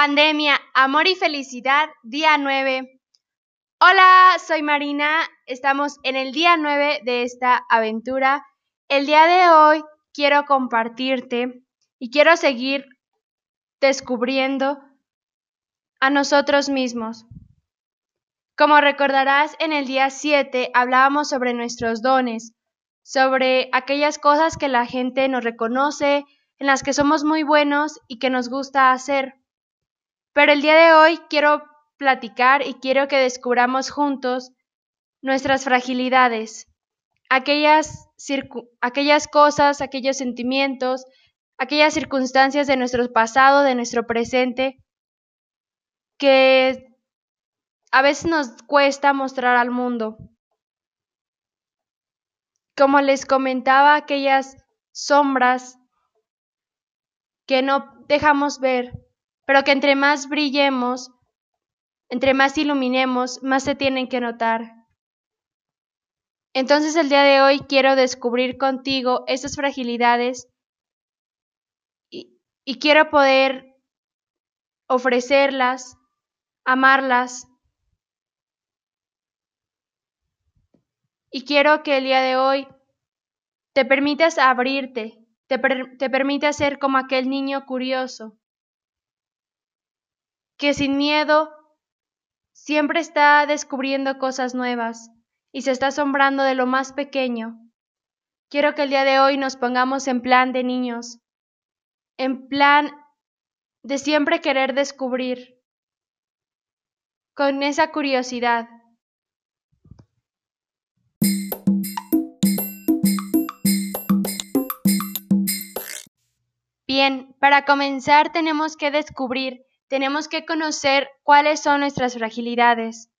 Pandemia, Amor y Felicidad, día 9. Hola, soy Marina. Estamos en el día 9 de esta aventura. El día de hoy quiero compartirte y quiero seguir descubriendo a nosotros mismos. Como recordarás, en el día 7 hablábamos sobre nuestros dones, sobre aquellas cosas que la gente nos reconoce, en las que somos muy buenos y que nos gusta hacer. Pero el día de hoy quiero platicar y quiero que descubramos juntos nuestras fragilidades, aquellas, aquellas cosas, aquellos sentimientos, aquellas circunstancias de nuestro pasado, de nuestro presente, que a veces nos cuesta mostrar al mundo. Como les comentaba, aquellas sombras que no dejamos ver pero que entre más brillemos, entre más iluminemos, más se tienen que notar. Entonces el día de hoy quiero descubrir contigo esas fragilidades y, quiero poder ofrecerlas, amarlas. Y quiero que el día de hoy te permitas abrirte, te, te permitas ser como aquel niño curioso que sin miedo siempre está descubriendo cosas nuevas y se está asombrando de lo más pequeño. Quiero que el día de hoy nos pongamos en plan de niños, en plan de siempre querer descubrir, con esa curiosidad. Bien, para comenzar tenemos que descubrir tenemos que conocer cuáles son nuestras fragilidades,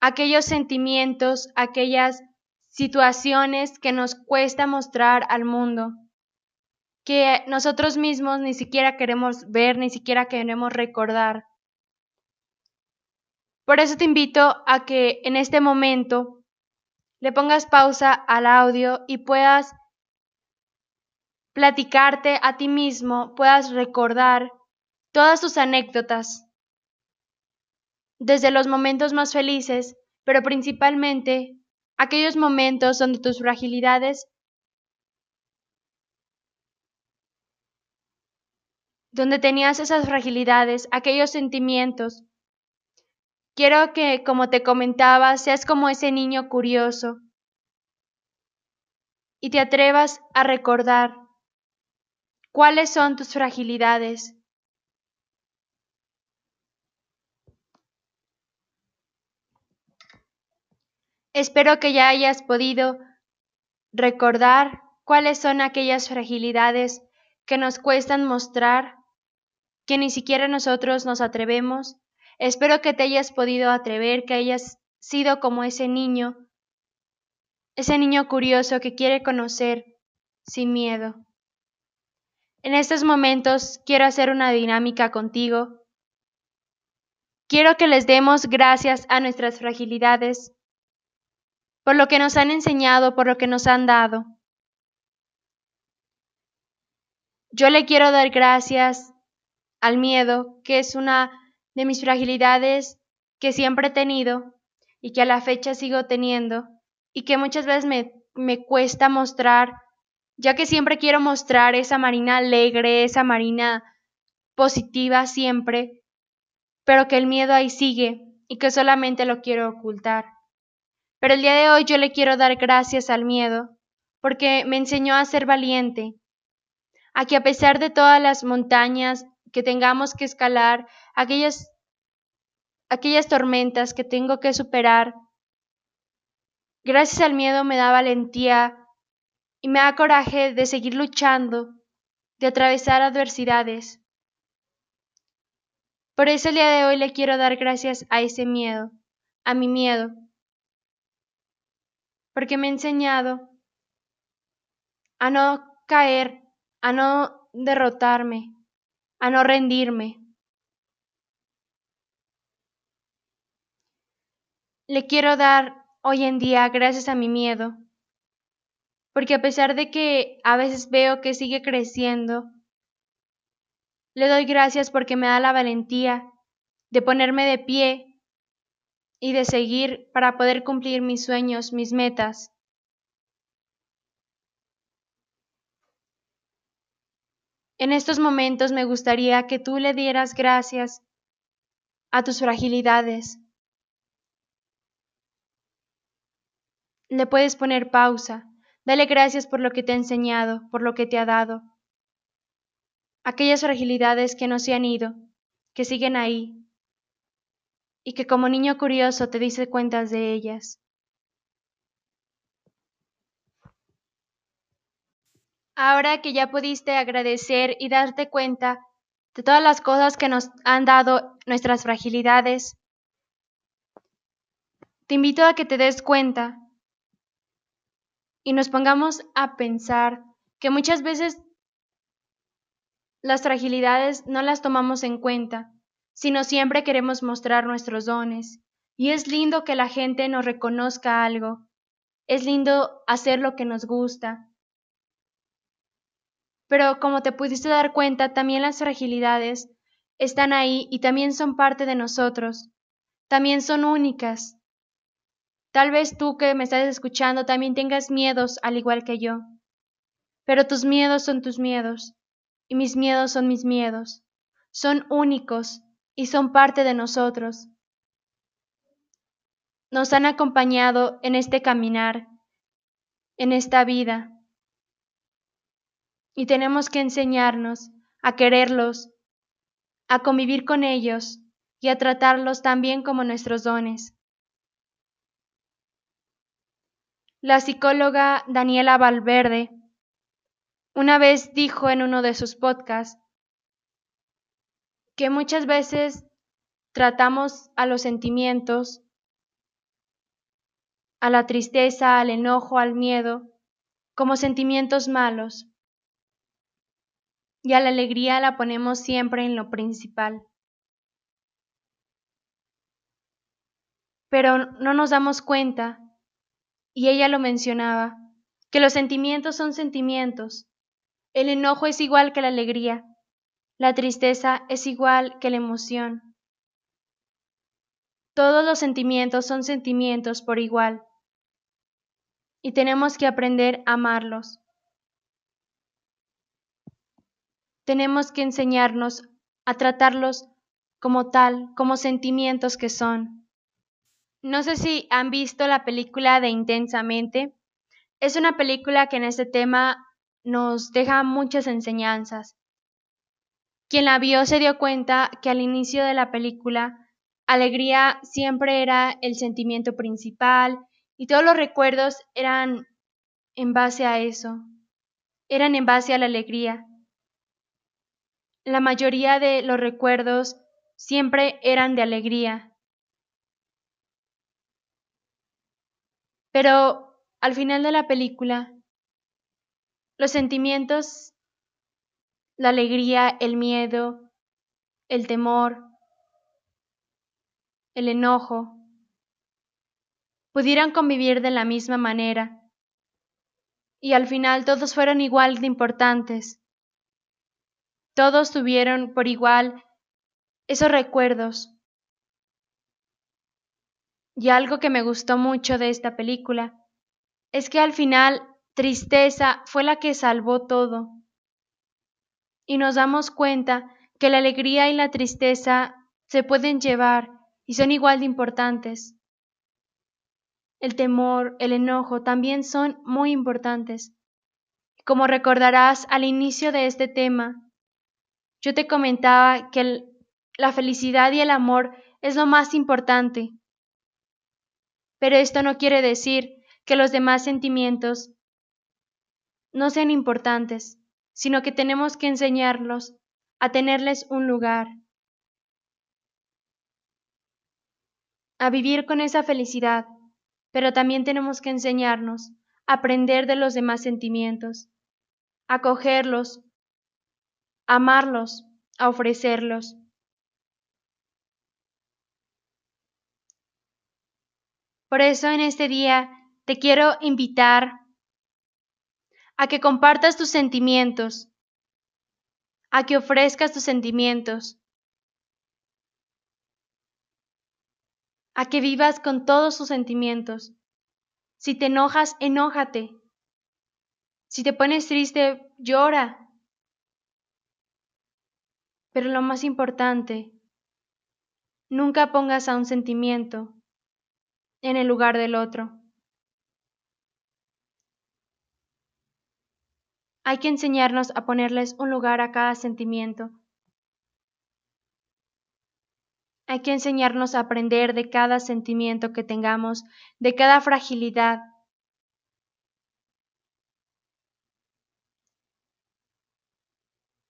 aquellos sentimientos, aquellas situaciones que nos cuesta mostrar al mundo, que nosotros mismos ni siquiera queremos ver, ni siquiera queremos recordar. Por eso te invito a que en este momento le pongas pausa al audio y puedas platicarte a ti mismo, puedas recordar todas sus anécdotas, desde los momentos más felices, pero principalmente aquellos momentos donde tus fragilidades, donde tenías esas fragilidades, aquellos sentimientos. Quiero que, como te comentaba, seas como ese niño curioso y te atrevas a recordar cuáles son tus fragilidades, Espero que ya hayas podido recordar cuáles son aquellas fragilidades que nos cuestan mostrar, que ni siquiera nosotros nos atrevemos. Espero que te hayas podido atrever, que hayas sido como ese niño, ese niño curioso que quiere conocer sin miedo. En estos momentos quiero hacer una dinámica contigo. Quiero que les demos gracias a nuestras fragilidades por lo que nos han enseñado, por lo que nos han dado. Yo le quiero dar gracias al miedo, que es una de mis fragilidades que siempre he tenido y que a la fecha sigo teniendo y que muchas veces me, me cuesta mostrar, ya que siempre quiero mostrar esa Marina alegre, esa Marina positiva siempre, pero que el miedo ahí sigue y que solamente lo quiero ocultar. Pero el día de hoy yo le quiero dar gracias al miedo, porque me enseñó a ser valiente, a que a pesar de todas las montañas que tengamos que escalar, aquellas, aquellas tormentas que tengo que superar, gracias al miedo me da valentía y me da coraje de seguir luchando, de atravesar adversidades. Por eso el día de hoy le quiero dar gracias a ese miedo, a mi miedo porque me ha enseñado a no caer, a no derrotarme, a no rendirme. Le quiero dar hoy en día gracias a mi miedo, porque a pesar de que a veces veo que sigue creciendo, Le doy gracias porque me da la valentía de ponerme de pie y de seguir para poder cumplir mis sueños, mis metas. En estos momentos me gustaría que tú le dieras gracias a tus fragilidades. Le puedes poner pausa. Dale gracias por lo que te ha enseñado, por lo que te ha dado. Aquellas fragilidades que no se han ido, que siguen ahí, y que como niño curioso te dice cuentas de ellas. Ahora que ya pudiste agradecer y darte cuenta de todas las cosas que nos han dado nuestras fragilidades, te invito a que te des cuenta y nos pongamos a pensar que muchas veces las fragilidades no las tomamos en cuenta, sino siempre queremos mostrar nuestros dones. Y es lindo que la gente nos reconozca algo. Es lindo hacer lo que nos gusta. Pero como te pudiste dar cuenta, también las fragilidades están ahí y también son parte de nosotros. También son únicas. Tal vez tú que me estás escuchando también tengas miedos al igual que yo. Pero tus miedos son tus miedos y mis miedos son mis miedos. Son únicos y son parte de nosotros. Nos han acompañado en este caminar, en esta vida y tenemos que enseñarnos a quererlos, a convivir con ellos y a tratarlos también como nuestros dones. La psicóloga Daniela Valverde una vez dijo en uno de sus podcasts que muchas veces tratamos a los sentimientos, a la tristeza, al enojo, al miedo, como sentimientos malos y a la alegría la ponemos siempre en lo principal. Pero no nos damos cuenta, y ella lo mencionaba, que los sentimientos son sentimientos. El enojo es igual que la alegría, la tristeza es igual que la emoción. Todos los sentimientos son sentimientos por igual, y tenemos que aprender a amarlos. tenemos que enseñarnos a tratarlos como tal, como sentimientos que son. No sé si han visto la película de Intensamente. Es una película que en este tema nos deja muchas enseñanzas. Quien la vio se dio cuenta que al inicio de la película, alegría siempre era el sentimiento principal y todos los recuerdos eran en base a eso, eran en base a la alegría la mayoría de los recuerdos siempre eran de alegría. Pero al final de la película, los sentimientos, la alegría, el miedo, el temor, el enojo, pudieran convivir de la misma manera. Y al final todos fueron igual de importantes. Todos tuvieron por igual esos recuerdos. Y algo que me gustó mucho de esta película es que al final tristeza fue la que salvó todo. Y nos damos cuenta que la alegría y la tristeza se pueden llevar y son igual de importantes. El temor, el enojo también son muy importantes. Como recordarás al inicio de este tema, yo te comentaba que la felicidad y el amor es lo más importante. Pero esto no quiere decir que los demás sentimientos no sean importantes, sino que tenemos que enseñarlos a tenerles un lugar, a vivir con esa felicidad, pero también tenemos que enseñarnos a aprender de los demás sentimientos, a cogerlos amarlos, a ofrecerlos. Por eso en este día te quiero invitar a que compartas tus sentimientos, a que ofrezcas tus sentimientos, a que vivas con todos tus sentimientos. Si te enojas, enójate. Si te pones triste, llora. Pero lo más importante, nunca pongas a un sentimiento en el lugar del otro. Hay que enseñarnos a ponerles un lugar a cada sentimiento. Hay que enseñarnos a aprender de cada sentimiento que tengamos, de cada fragilidad.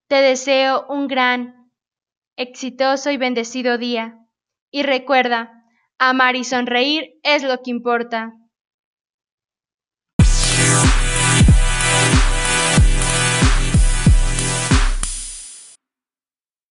Te deseo un gran, exitoso y bendecido día. Y recuerda, amar y sonreír es lo que importa.